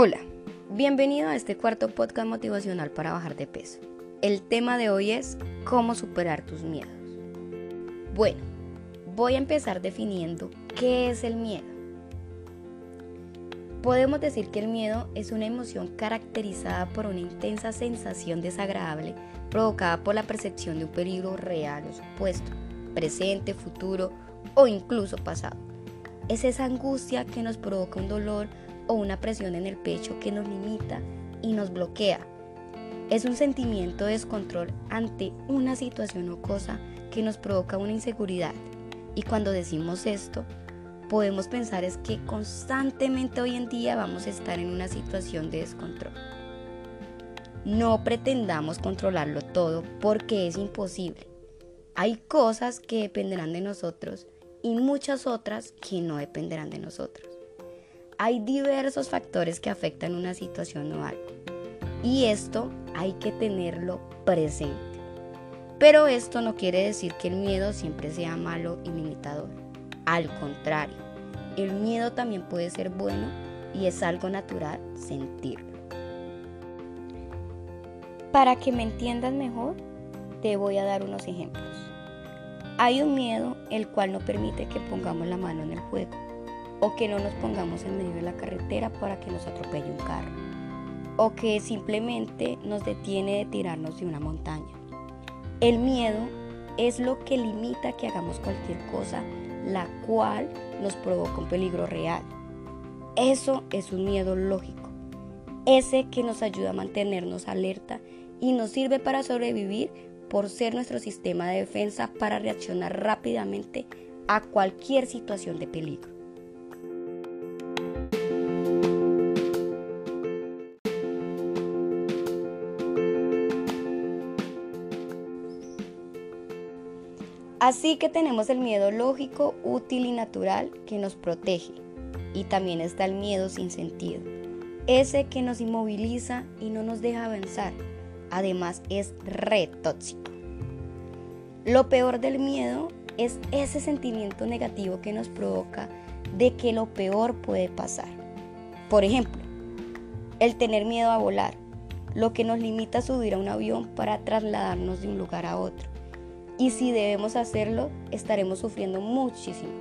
Hola, bienvenido a este cuarto podcast motivacional para bajar de peso. El tema de hoy es cómo superar tus miedos. Bueno, voy a empezar definiendo qué es el miedo. Podemos decir que el miedo es una emoción caracterizada por una intensa sensación desagradable provocada por la percepción de un peligro real o supuesto, presente, futuro o incluso pasado. Es esa angustia que nos provoca un dolor o una presión en el pecho que nos limita y nos bloquea. Es un sentimiento de descontrol ante una situación o cosa que nos provoca una inseguridad. Y cuando decimos esto, podemos pensar es que constantemente hoy en día vamos a estar en una situación de descontrol. No pretendamos controlarlo todo porque es imposible. Hay cosas que dependerán de nosotros y muchas otras que no dependerán de nosotros hay diversos factores que afectan una situación o algo. Y esto hay que tenerlo presente. Pero esto no quiere decir que el miedo siempre sea malo y limitador. Al contrario, el miedo también puede ser bueno y es algo natural sentirlo. Para que me entiendas mejor, te voy a dar unos ejemplos. Hay un miedo el cual no permite que pongamos la mano en el fuego o que no nos pongamos en medio de la carretera para que nos atropelle un carro, o que simplemente nos detiene de tirarnos de una montaña. El miedo es lo que limita que hagamos cualquier cosa la cual nos provoca un peligro real. Eso es un miedo lógico, ese que nos ayuda a mantenernos alerta y nos sirve para sobrevivir por ser nuestro sistema de defensa para reaccionar rápidamente a cualquier situación de peligro. Así que tenemos el miedo lógico, útil y natural que nos protege. Y también está el miedo sin sentido, ese que nos inmoviliza y no nos deja avanzar. Además es re tóxico. Lo peor del miedo es ese sentimiento negativo que nos provoca de que lo peor puede pasar. Por ejemplo, el tener miedo a volar, lo que nos limita a subir a un avión para trasladarnos de un lugar a otro y si debemos hacerlo, estaremos sufriendo muchísimo.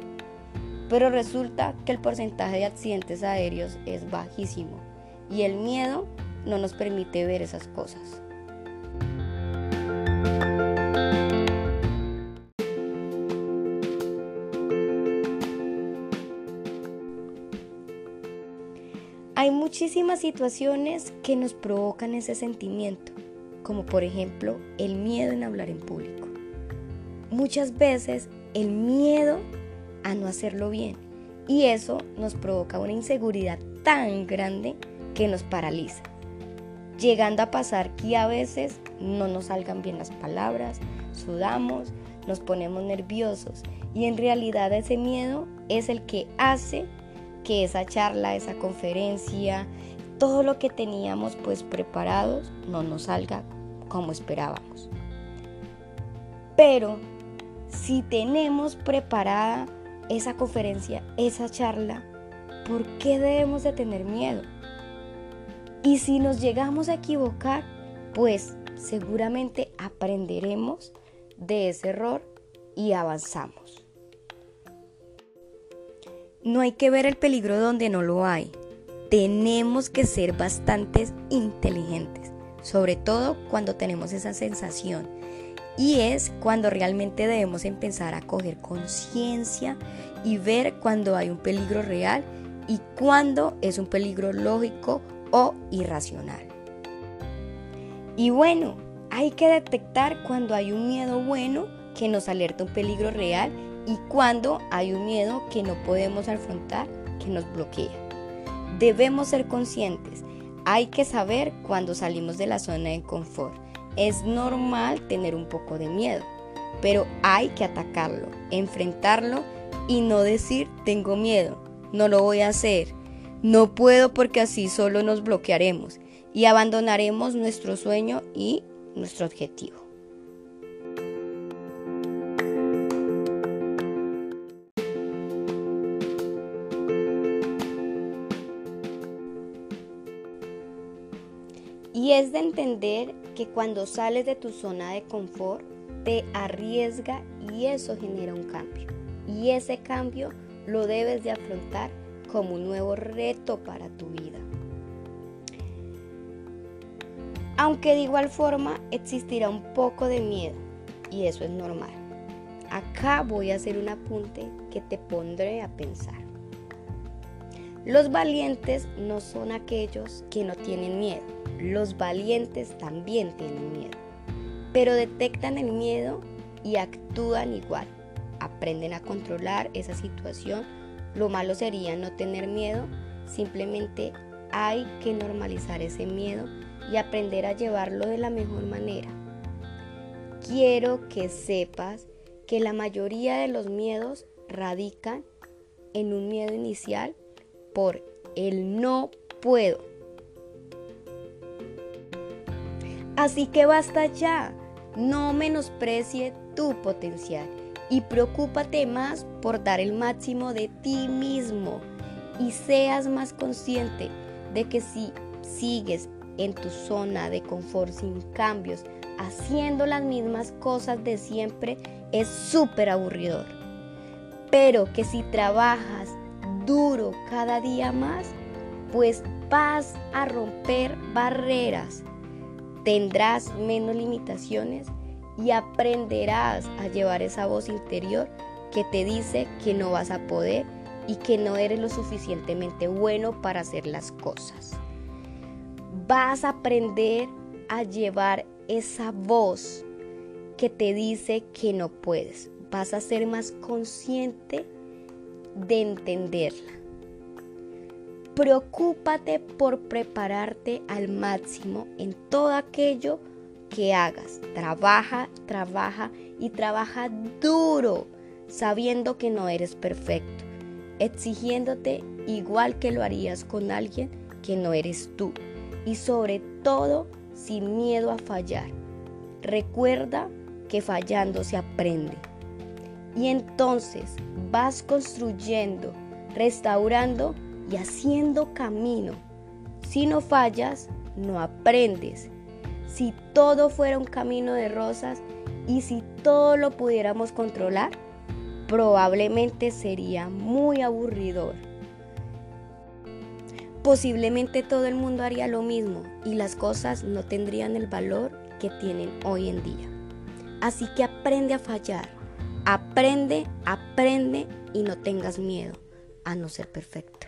Pero resulta que el porcentaje de accidentes aéreos es bajísimo y el miedo no nos permite ver esas cosas. Hay muchísimas situaciones que nos provocan ese sentimiento, como por ejemplo el miedo en hablar en público muchas veces el miedo a no hacerlo bien. Y eso nos provoca una inseguridad tan grande que nos paraliza. Llegando a pasar que a veces no nos salgan bien las palabras, sudamos, nos ponemos nerviosos y en realidad ese miedo es el que hace que esa charla, esa conferencia, todo lo que teníamos pues preparados no nos salga como esperábamos. Pero si tenemos preparada esa conferencia, esa charla, ¿por qué debemos de tener miedo? Y si nos llegamos a equivocar, pues seguramente aprenderemos de ese error y avanzamos. No hay que ver el peligro donde no lo hay. Tenemos que ser bastante inteligentes, sobre todo cuando tenemos esa sensación y es cuando realmente debemos empezar a coger conciencia y ver cuando hay un peligro real y cuando es un peligro lógico o irracional. Y bueno, hay que detectar cuando hay un miedo bueno que nos alerta un peligro real y cuando hay un miedo que no podemos afrontar que nos bloquea. Debemos ser conscientes. Hay que saber cuando salimos de la zona de confort es normal tener un poco de miedo, pero hay que atacarlo, enfrentarlo y no decir tengo miedo, no lo voy a hacer, no puedo porque así solo nos bloquearemos y abandonaremos nuestro sueño y nuestro objetivo. Y es de entender que cuando sales de tu zona de confort, te arriesga y eso genera un cambio. Y ese cambio lo debes de afrontar como un nuevo reto para tu vida. Aunque de igual forma existirá un poco de miedo y eso es normal. Acá voy a hacer un apunte que te pondré a pensar. Los valientes no son aquellos que no tienen miedo. Los valientes también tienen miedo. Pero detectan el miedo y actúan igual. Aprenden a controlar esa situación. Lo malo sería no tener miedo. Simplemente hay que normalizar ese miedo y aprender a llevarlo de la mejor manera. Quiero que sepas que la mayoría de los miedos radican en un miedo inicial por el no puedo. Así que basta ya, no menosprecie tu potencial y preocúpate más por dar el máximo de ti mismo y seas más consciente de que si sigues en tu zona de confort sin cambios, haciendo las mismas cosas de siempre, es súper aburridor. Pero que si trabajas duro cada día más, pues vas a romper barreras, tendrás menos limitaciones y aprenderás a llevar esa voz interior que te dice que no vas a poder y que no eres lo suficientemente bueno para hacer las cosas vas a aprender a llevar esa voz que te dice que no puedes. Vas a ser más consciente de entenderla. Preocúpate por prepararte al máximo en todo aquello que hagas. Trabaja, trabaja y trabaja duro, sabiendo que no eres perfecto, exigiéndote igual que lo harías con alguien que no eres tú y sobre todo sin miedo a fallar. Recuerda que fallando se aprende. Y entonces vas construyendo, restaurando y haciendo camino. Si no fallas, no aprendes. Si todo fuera un camino de rosas y si todo lo pudiéramos controlar, probablemente sería muy aburridor posiblemente todo el mundo haría lo mismo y las cosas no tendrían el valor que tienen hoy en día. Así que aprende a fallar, aprende, aprende y no tengas miedo a no ser perfecto.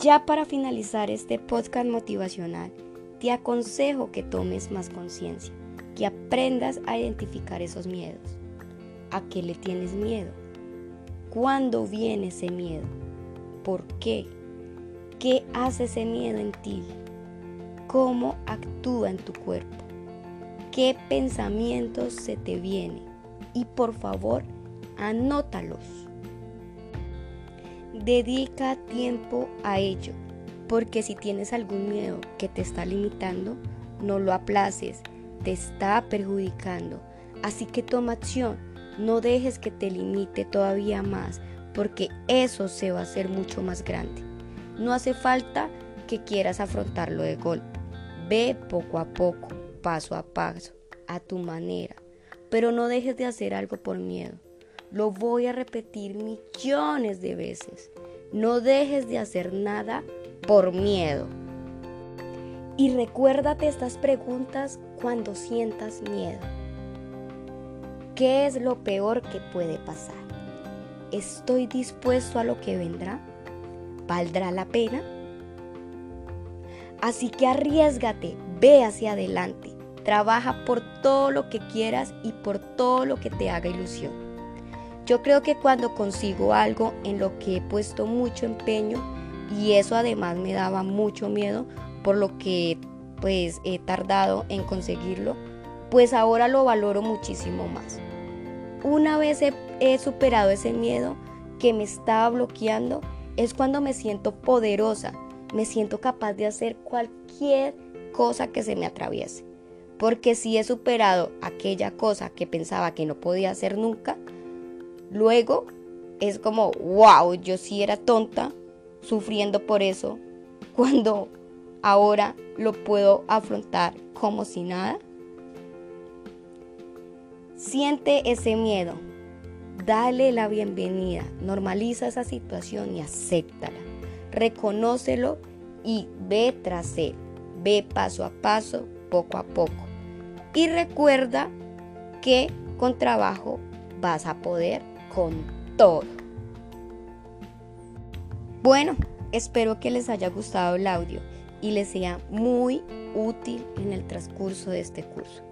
Ya para finalizar este podcast motivacional, te aconsejo que tomes más conciencia, que aprendas a identificar esos miedos. ¿A qué le tienes miedo? ¿Cuándo viene ese miedo? ¿Por qué? ¿Qué hace ese miedo en ti? ¿Cómo actúa en tu cuerpo? ¿Qué pensamientos se te vienen? Y por favor, anótalos. Dedica tiempo a ello porque si tienes algún miedo que te está limitando, no lo aplaces, te está perjudicando. Así que toma acción, no dejes que te limite todavía más, porque eso se va a hacer mucho más grande. No hace falta que quieras afrontarlo de golpe. Ve poco a poco, paso a paso, a tu manera, pero no dejes de hacer algo por miedo. Lo voy a repetir millones de veces. No dejes de hacer nada por miedo. Y recuérdate estas preguntas cuando sientas miedo. ¿Qué es lo peor que puede pasar? ¿Estoy dispuesto a lo que vendrá? ¿Valdrá la pena? Así que arriesgate, ve hacia adelante, trabaja por todo lo que quieras y por todo lo que te haga ilusión. Yo creo que cuando consigo algo en lo que he puesto mucho empeño, y eso además me daba mucho miedo por lo que pues he tardado en conseguirlo, pues ahora lo valoro muchísimo más. Una vez he, superado ese miedo que me estaba bloqueando, es cuando me siento poderosa, me siento capaz de hacer cualquier cosa que se me atraviese. Porque si he superado aquella cosa que pensaba que no podía hacer nunca, luego es como, wow, yo sí era tonta sufriendo por eso, cuando ahora lo puedo afrontar como si nada. Siente ese miedo, dale la bienvenida, normaliza esa situación y acéptala. Reconócelo y ve tras él, ve paso a paso, poco a poco. Y recuerda que con trabajo vas a poder con todo. Bueno, espero que les haya gustado el audio y les sea muy útil en el transcurso de este curso.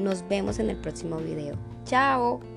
Nos vemos en el próximo video. ¡Chao!